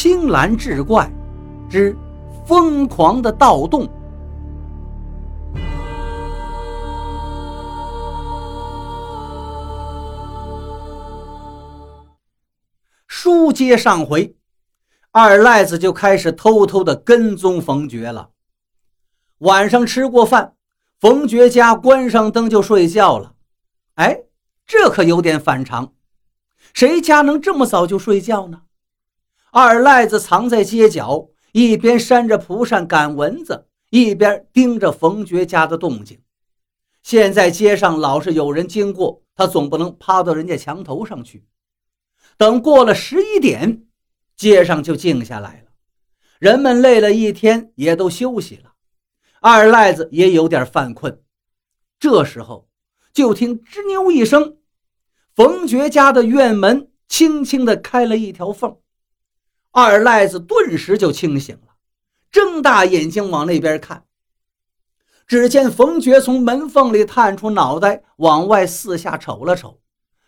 青蓝志怪之疯狂的盗洞。书接上回，二赖子就开始偷偷的跟踪冯觉了。晚上吃过饭，冯觉家关上灯就睡觉了。哎，这可有点反常，谁家能这么早就睡觉呢？二赖子藏在街角，一边扇着蒲扇赶蚊子，一边盯着冯觉家的动静。现在街上老是有人经过，他总不能趴到人家墙头上去。等过了十一点，街上就静下来了，人们累了一天也都休息了，二赖子也有点犯困。这时候，就听吱扭一声，冯觉家的院门轻轻地开了一条缝。二赖子顿时就清醒了，睁大眼睛往那边看。只见冯觉从门缝里探出脑袋，往外四下瞅了瞅，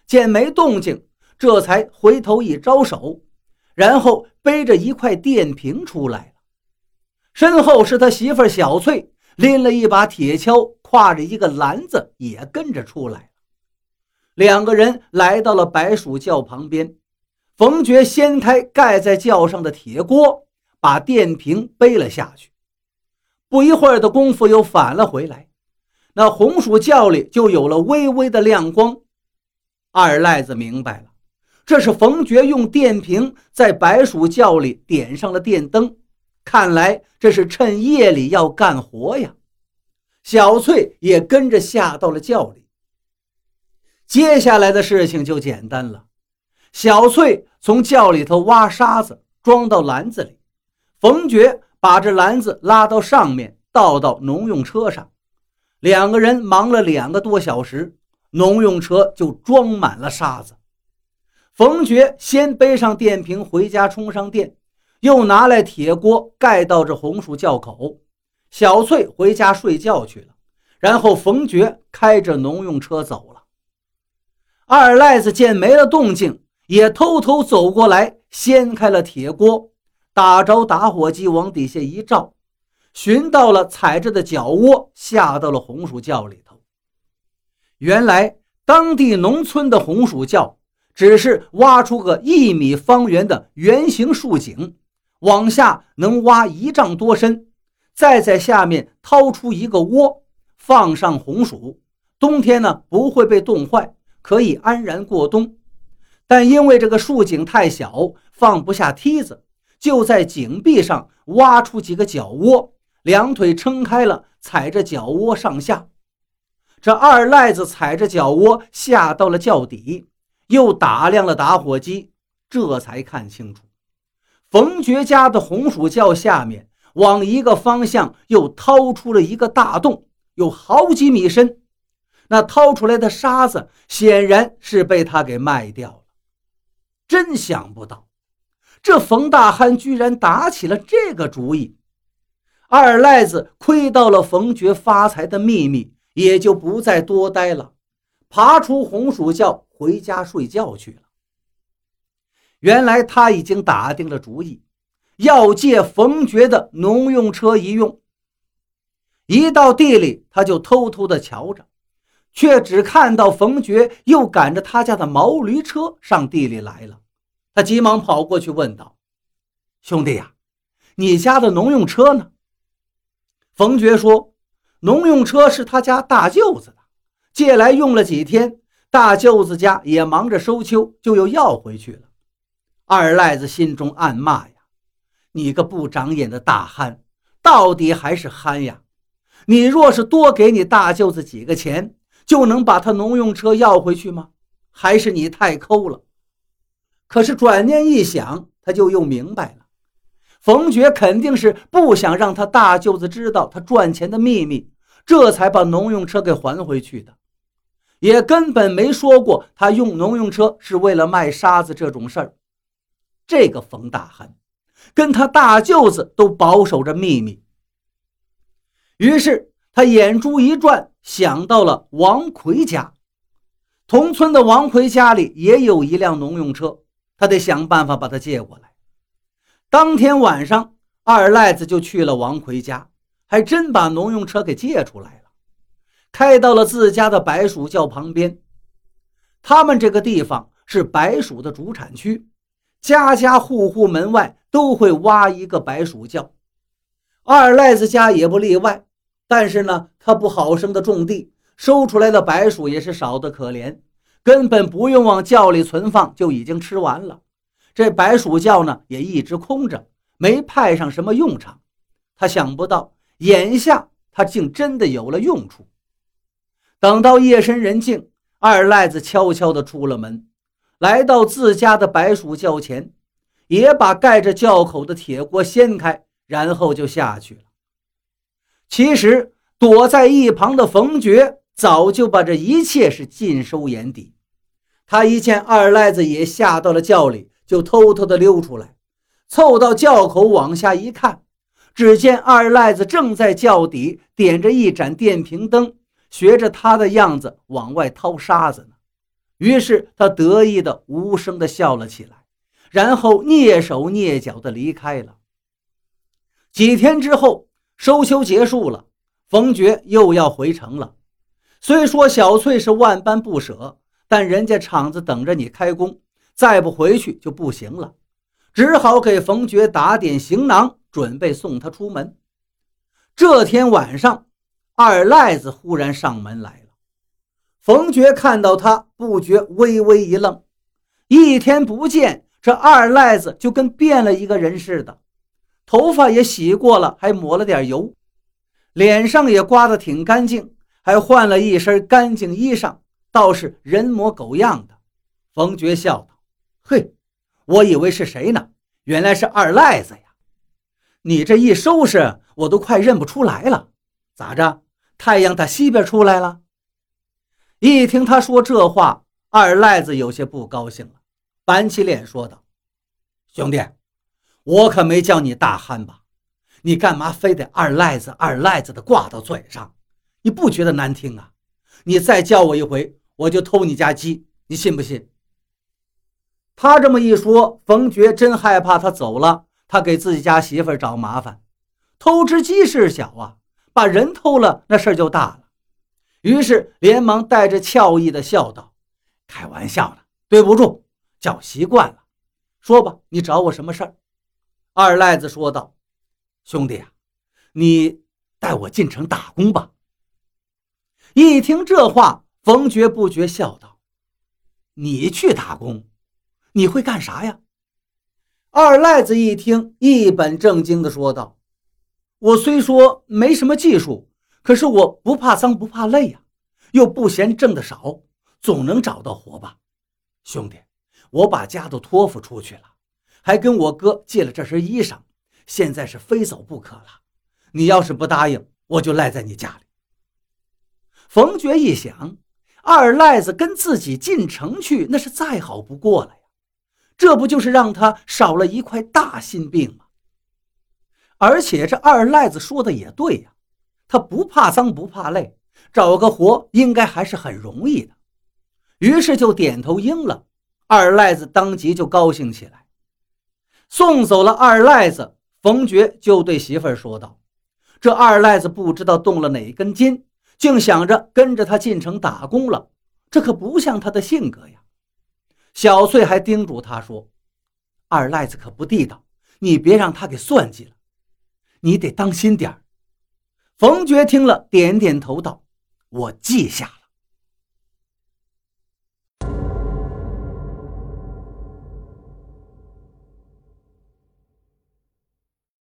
见没动静，这才回头一招手，然后背着一块电瓶出来了。身后是他媳妇小翠，拎了一把铁锹，挎着一个篮子，也跟着出来了。两个人来到了白鼠窖旁边。冯觉掀开盖在窖上的铁锅，把电瓶背了下去。不一会儿的功夫，又返了回来。那红薯窖里就有了微微的亮光。二赖子明白了，这是冯觉用电瓶在白薯窖里点上了电灯。看来这是趁夜里要干活呀。小翠也跟着下到了窖里。接下来的事情就简单了。小翠从窖里头挖沙子，装到篮子里。冯觉把这篮子拉到上面，倒到农用车上。两个人忙了两个多小时，农用车就装满了沙子。冯觉先背上电瓶回家充上电，又拿来铁锅盖到这红薯窖口。小翠回家睡觉去了，然后冯觉开着农用车走了。二赖子见没了动静。也偷偷走过来，掀开了铁锅，打着打火机往底下一照，寻到了踩着的脚窝，下到了红薯窖里头。原来当地农村的红薯窖只是挖出个一米方圆的圆形竖井，往下能挖一丈多深，再在下面掏出一个窝，放上红薯，冬天呢不会被冻坏，可以安然过冬。但因为这个竖井太小，放不下梯子，就在井壁上挖出几个脚窝，两腿撑开了，踩着脚窝上下。这二赖子踩着脚窝下到了窖底，又打量了打火机，这才看清楚，冯觉家的红薯窖下面往一个方向又掏出了一个大洞，有好几米深。那掏出来的沙子显然是被他给卖掉。真想不到，这冯大憨居然打起了这个主意。二赖子窥到了冯觉发财的秘密，也就不再多待了，爬出红薯窖回家睡觉去了。原来他已经打定了主意，要借冯觉的农用车一用。一到地里，他就偷偷的瞧着，却只看到冯觉又赶着他家的毛驴车上地里来了。他急忙跑过去问道：“兄弟呀，你家的农用车呢？”冯觉说：“农用车是他家大舅子的，借来用了几天，大舅子家也忙着收秋，就又要回去了。”二赖子心中暗骂呀：“你个不长眼的大憨，到底还是憨呀！你若是多给你大舅子几个钱，就能把他农用车要回去吗？还是你太抠了？”可是转念一想，他就又明白了，冯觉肯定是不想让他大舅子知道他赚钱的秘密，这才把农用车给还回去的，也根本没说过他用农用车是为了卖沙子这种事儿。这个冯大憨，跟他大舅子都保守着秘密。于是他眼珠一转，想到了王奎家，同村的王奎家里也有一辆农用车。他得想办法把他借过来。当天晚上，二赖子就去了王奎家，还真把农用车给借出来了，开到了自家的白鼠窖旁边。他们这个地方是白鼠的主产区，家家户户门外都会挖一个白鼠窖，二赖子家也不例外。但是呢，他不好生的种地，收出来的白薯也是少得可怜，根本不用往窖里存放，就已经吃完了。这白薯窖呢，也一直空着，没派上什么用场。他想不到，眼下他竟真的有了用处。等到夜深人静，二赖子悄悄地出了门，来到自家的白薯窖前，也把盖着窖口的铁锅掀开，然后就下去了。其实，躲在一旁的冯觉早就把这一切是尽收眼底。他一见二赖子也下到了窖里。就偷偷的溜出来，凑到窖口往下一看，只见二赖子正在窖底点着一盏电瓶灯，学着他的样子往外掏沙子呢。于是他得意的无声的笑了起来，然后蹑手蹑脚的离开了。几天之后，收秋结束了，冯觉又要回城了。虽说小翠是万般不舍，但人家厂子等着你开工。再不回去就不行了，只好给冯觉打点行囊，准备送他出门。这天晚上，二赖子忽然上门来了。冯觉看到他，不觉微微一愣。一天不见，这二赖子就跟变了一个人似的，头发也洗过了，还抹了点油，脸上也刮得挺干净，还换了一身干净衣裳，倒是人模狗样的。冯觉笑道。嘿，我以为是谁呢？原来是二赖子呀！你这一收拾，我都快认不出来了。咋着？太阳打西边出来了？一听他说这话，二赖子有些不高兴了，板起脸说道：“兄弟，我可没叫你大憨吧？你干嘛非得二赖子、二赖子的挂到嘴上？你不觉得难听啊？你再叫我一回，我就偷你家鸡，你信不信？”他这么一说，冯觉真害怕他走了，他给自己家媳妇找麻烦。偷只鸡事小啊，把人偷了，那事儿就大了。于是连忙带着俏意的笑道：“开玩笑呢，对不住，叫习惯了。说吧，你找我什么事儿？”二赖子说道：“兄弟啊，你带我进城打工吧。”一听这话，冯觉不觉笑道：“你去打工？”你会干啥呀？二赖子一听，一本正经地说道：“我虽说没什么技术，可是我不怕脏不怕累呀，又不嫌挣的少，总能找到活吧。兄弟，我把家都托付出去了，还跟我哥借了这身衣裳，现在是非走不可了。你要是不答应，我就赖在你家里。”冯觉一想，二赖子跟自己进城去，那是再好不过了呀。这不就是让他少了一块大心病吗？而且这二赖子说的也对呀，他不怕脏不怕累，找个活应该还是很容易的。于是就点头应了。二赖子当即就高兴起来。送走了二赖子，冯觉就对媳妇儿说道：“这二赖子不知道动了哪根筋，竟想着跟着他进城打工了，这可不像他的性格呀。”小翠还叮嘱他说：“二赖子可不地道，你别让他给算计了，你得当心点儿。”冯觉听了，点点头道：“我记下了。”